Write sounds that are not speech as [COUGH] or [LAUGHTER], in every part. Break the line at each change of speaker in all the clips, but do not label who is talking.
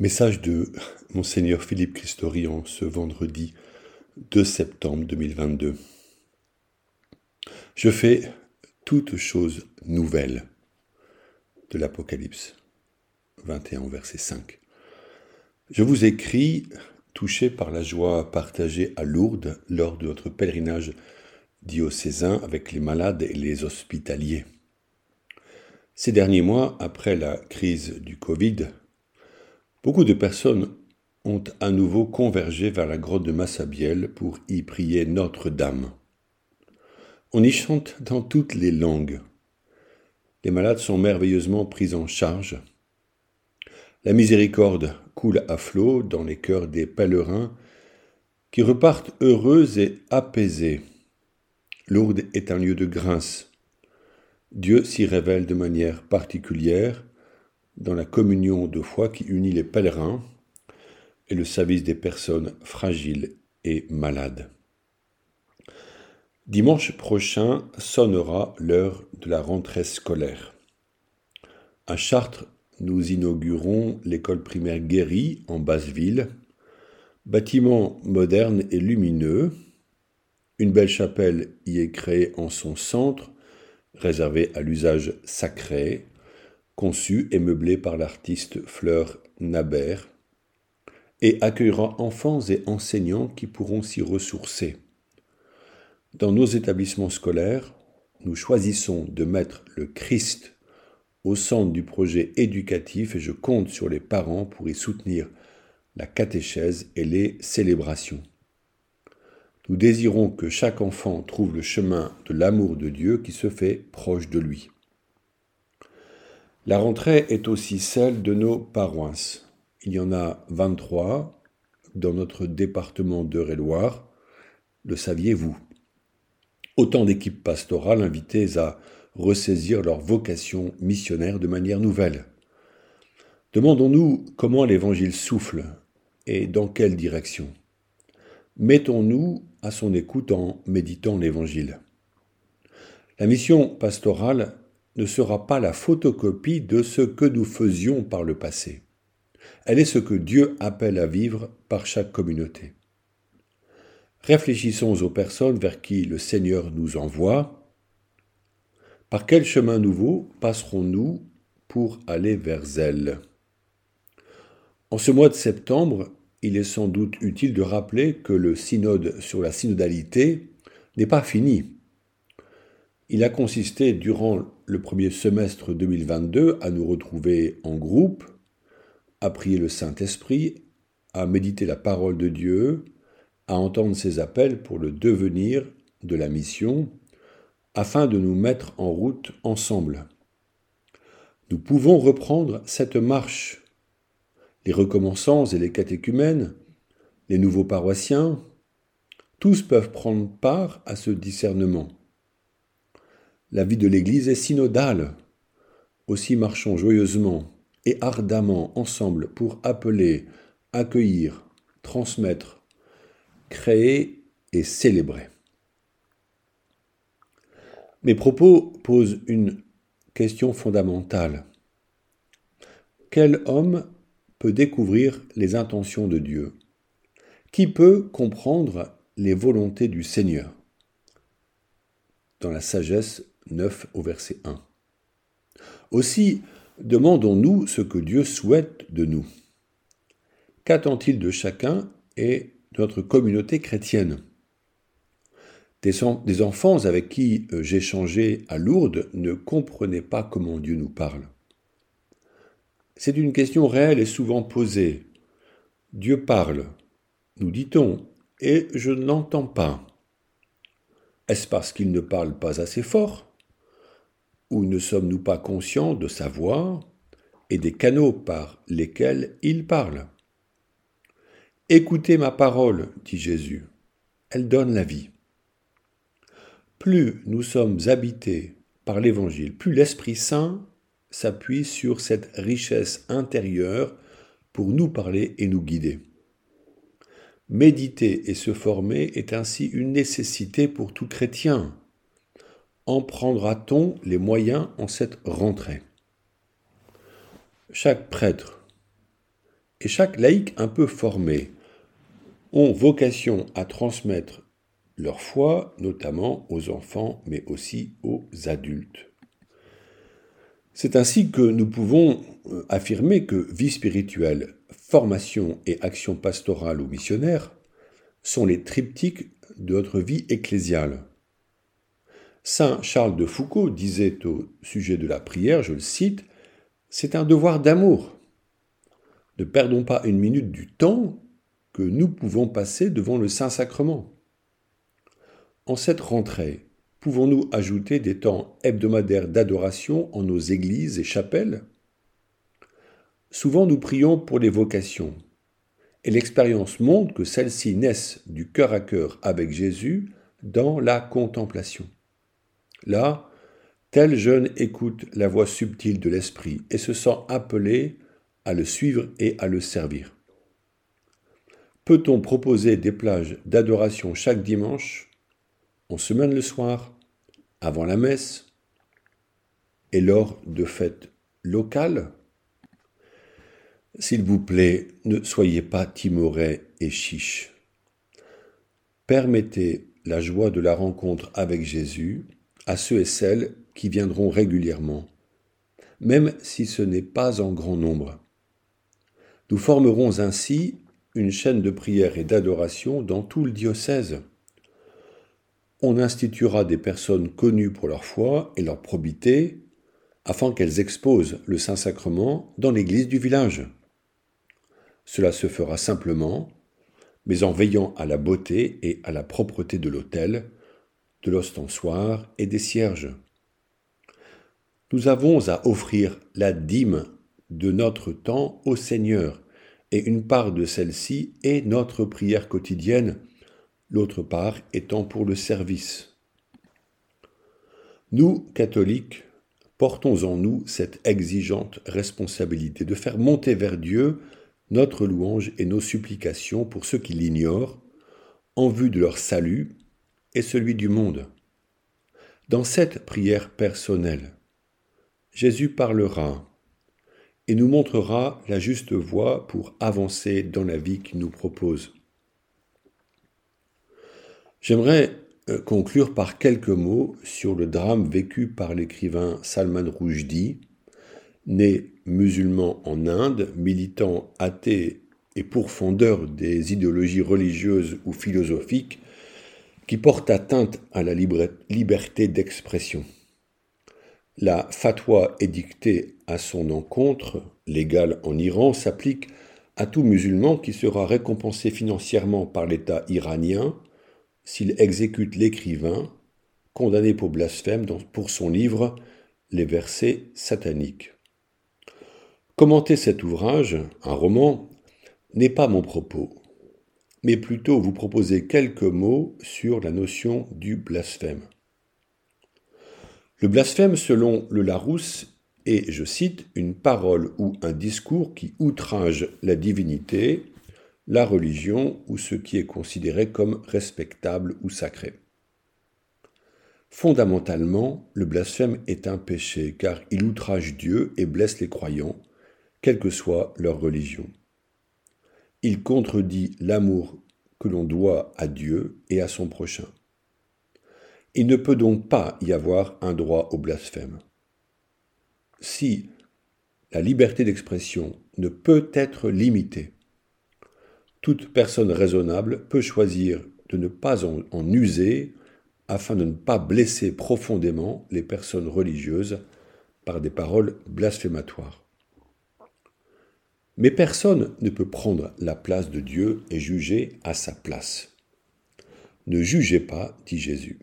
Message de [LAUGHS] Monseigneur Philippe Christorian ce vendredi 2 septembre 2022. Je fais toutes choses nouvelles de l'Apocalypse 21 verset 5. Je vous écris touché par la joie partagée à Lourdes lors de notre pèlerinage diocésain avec les malades et les hospitaliers. Ces derniers mois, après la crise du Covid, Beaucoup de personnes ont à nouveau convergé vers la grotte de Massabielle pour y prier Notre-Dame. On y chante dans toutes les langues. Les malades sont merveilleusement pris en charge. La miséricorde coule à flot dans les cœurs des pèlerins qui repartent heureux et apaisés. Lourdes est un lieu de grâce. Dieu s'y révèle de manière particulière dans la communion de foi qui unit les pèlerins et le service des personnes fragiles et malades. Dimanche prochain sonnera l'heure de la rentrée scolaire. À Chartres, nous inaugurons l'école primaire Guéry en Basse-Ville, bâtiment moderne et lumineux. Une belle chapelle y est créée en son centre, réservée à l'usage sacré, conçu et meublé par l'artiste Fleur Nabert, et accueillera enfants et enseignants qui pourront s'y ressourcer. Dans nos établissements scolaires, nous choisissons de mettre le Christ au centre du projet éducatif et je compte sur les parents pour y soutenir la catéchèse et les célébrations. Nous désirons que chaque enfant trouve le chemin de l'amour de Dieu qui se fait proche de lui. La rentrée est aussi celle de nos paroisses. Il y en a 23 dans notre département d'Eure-et-Loire. Le saviez-vous? Autant d'équipes pastorales invitées à ressaisir leur vocation missionnaire de manière nouvelle. Demandons-nous comment l'Évangile souffle et dans quelle direction. Mettons-nous à son écoute en méditant l'Évangile. La mission pastorale ne sera pas la photocopie de ce que nous faisions par le passé. Elle est ce que Dieu appelle à vivre par chaque communauté. Réfléchissons aux personnes vers qui le Seigneur nous envoie. Par quel chemin nouveau passerons-nous pour aller vers elles En ce mois de septembre, il est sans doute utile de rappeler que le synode sur la synodalité n'est pas fini. Il a consisté durant le premier semestre 2022 à nous retrouver en groupe, à prier le Saint-Esprit, à méditer la parole de Dieu, à entendre ses appels pour le devenir de la mission, afin de nous mettre en route ensemble. Nous pouvons reprendre cette marche. Les recommençants et les catéchumènes, les nouveaux paroissiens, tous peuvent prendre part à ce discernement. La vie de l'Église est synodale. Aussi marchons joyeusement et ardemment ensemble pour appeler, accueillir, transmettre, créer et célébrer. Mes propos posent une question fondamentale. Quel homme peut découvrir les intentions de Dieu? Qui peut comprendre les volontés du Seigneur? Dans la sagesse 9 au verset 1. Aussi, demandons-nous ce que Dieu souhaite de nous. Qu'attend-il de chacun et de notre communauté chrétienne? Des, enfants avec qui euh, j'échangeais à Lourdes ne comprenaient pas comment Dieu nous parle. C'est une question réelle et souvent posée. Dieu parle, nous dit-on, et je ne l'entends pas. Est-ce parce qu'il ne parle pas assez fort? Ou ne sommes-nous pas conscients de sa voix et des canaux par lesquels il parle? Écoutez ma parole, dit Jésus, elle donne la vie. Plus nous sommes habités par l'Évangile, plus l'Esprit Saint s'appuie sur cette richesse intérieure pour nous parler et nous guider. Méditer et se former est ainsi une nécessité pour tout chrétien, en prendra-t-on les moyens en cette rentrée? Chaque prêtre et chaque laïc un peu formé ont vocation à transmettre leur foi, notamment aux enfants, mais aussi aux adultes. C'est ainsi que nous pouvons euh, affirmer que vie spirituelle, formation et action pastorale ou missionnaire sont les triptyques de notre vie ecclésiale. Saint Charles de Foucault disait au sujet de la prière, je le cite, C'est un devoir d'amour. Ne perdons pas une minute du temps que nous pouvons passer devant le Saint-Sacrement. En cette rentrée, pouvons-nous ajouter des temps hebdomadaires d'adoration en nos églises et chapelles? Souvent nous prions pour les vocations, et l'expérience montre que celles-ci naissent du cœur à cœur avec Jésus dans la contemplation. Là, tel jeune écoute la voix subtile de l'Esprit et se sent appelé à le suivre et à le servir. Peut-on proposer des plages d'adoration chaque dimanche en semaine le soir, avant la messe et lors de fêtes locales? S'il vous plaît, ne soyez pas timorés et chiches. Permettez la joie de la rencontre avec Jésus à ceux et celles qui viendront régulièrement, même si ce n'est pas en grand nombre. Nous formerons ainsi une chaîne de prière et d'adoration dans tout le diocèse on instituera des personnes connues pour leur foi et leur probité, afin qu'elles exposent le Saint-Sacrement dans l'église du village. Cela se fera simplement, mais en veillant à la beauté et à la propreté de l'autel, de l'ostensoir et des cierges. Nous avons à offrir la dîme de notre temps au Seigneur, et une part de celle-ci est notre prière quotidienne l'autre part étant pour le service. Nous, catholiques, portons en nous cette exigeante responsabilité de faire monter vers Dieu notre louange et nos supplications pour ceux qui l'ignorent, en vue de leur salut et celui du monde. Dans cette prière personnelle, Jésus parlera et nous montrera la juste voie pour avancer dans la vie qu'il nous propose. J'aimerais euh, conclure par quelques mots sur le drame vécu par l'écrivain Salman Rushdie, né musulman en Inde, militant athée et pourfondeur des idéologies religieuses ou philosophiques qui portent atteinte à la liberté d'expression. La fatwa édictée à son encontre, légale en Iran, s'applique à tout musulman qui sera récompensé financièrement par l'État iranien s'il exécute l'écrivain, condamné pour blasphème pour son livre Les versets sataniques. Commenter cet ouvrage, un roman, n'est pas mon propos, mais plutôt vous proposer quelques mots sur la notion du blasphème. Le blasphème, selon le Larousse, est, je cite, une parole ou un discours qui outrage la divinité, la religion ou ce qui est considéré comme respectable ou sacré. Fondamentalement, le blasphème est un péché car il outrage Dieu et blesse les croyants, quelle que soit leur religion. Il contredit l'amour que l'on doit à Dieu et à son prochain. Il ne peut donc pas y avoir un droit au blasphème. Si la liberté d'expression ne peut être limitée, toute personne raisonnable peut choisir de ne pas en, user afin de ne pas blesser profondément les personnes religieuses par des paroles blasphématoires. Mais personne ne peut prendre la place de Dieu et juger à sa place. Ne jugez pas, dit Jésus.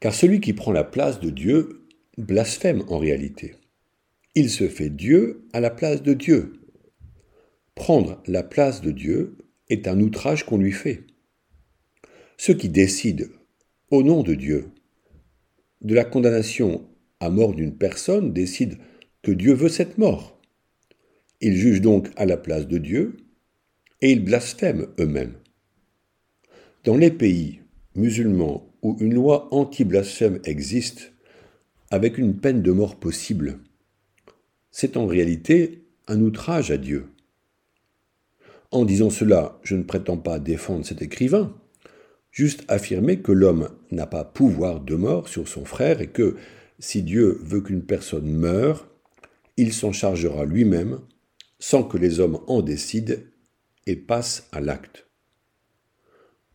Car celui qui prend la place de Dieu blasphème en réalité. Il se fait Dieu à la place de Dieu. Prendre la place de Dieu est un outrage qu'on lui fait. Ceux qui décident, au nom de Dieu, de la condamnation à mort d'une personne décident que Dieu veut cette mort. Ils jugent donc à la place de Dieu et ils blasphèment eux-mêmes. Dans les pays musulmans où une loi anti-blasphème existe, avec une peine de mort possible, c'est en réalité un outrage à Dieu En disant cela, je ne prétends pas défendre cet écrivain, juste affirmer que l'homme n'a pas pouvoir de mort sur son frère et que, si Dieu veut qu'une personne meure, il s'en chargera lui-même sans que les hommes en décident et passent à l'acte.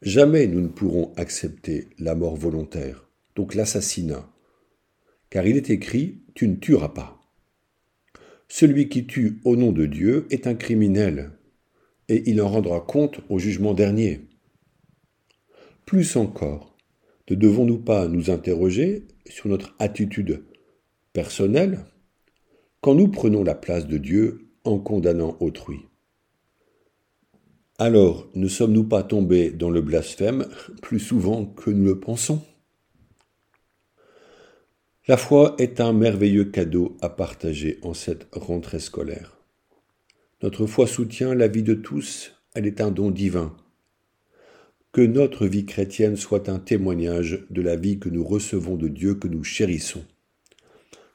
Jamais nous ne pourrons accepter la mort volontaire, donc l'assassinat, car il est écrit Tu ne tueras pas. Celui qui tue au nom de Dieu est un criminel, et il en rendra compte au jugement dernier. Plus encore, ne devons-nous pas nous interroger sur notre attitude personnelle? Quand nous prenons la place de Dieu en condamnant autrui Alors, ne sommes-nous pas tombés dans le blasphème plus souvent que nous le pensons? La foi est un merveilleux cadeau à partager en cette rentrée scolaire. Notre foi soutient la vie de tous, elle est un don divin. Que notre vie chrétienne soit un témoignage de la vie que nous recevons de Dieu que nous chérissons.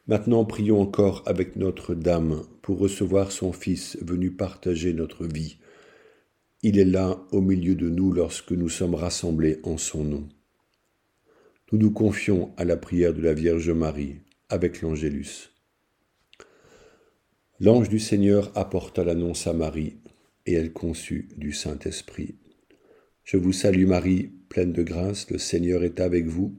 Maintenant, prions encore avec Notre-Dame pour recevoir son Fils venu partager notre vie. Il est là au milieu de nous lorsque nous sommes rassemblés en son nom. Nous nous confions à la prière de la Vierge Marie avec l'Angélus. L'ange du Seigneur apporta l'annonce à Marie, et elle conçut du Saint-Esprit. Je vous salue Marie, pleine de grâce, le Seigneur est avec vous.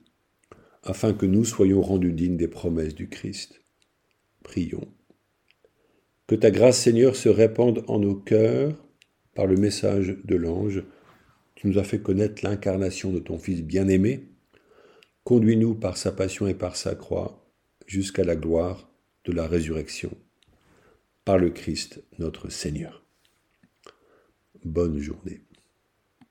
afin que nous soyons rendus dignes des promesses du Christ. Prions. Que ta grâce, Seigneur, se répande en nos cœurs par le message de l'ange. Tu nous as fait connaître l'incarnation de ton Fils bien-aimé. Conduis-nous par sa passion et par sa croix jusqu'à la gloire de la résurrection par le Christ notre Seigneur. Bonne journée.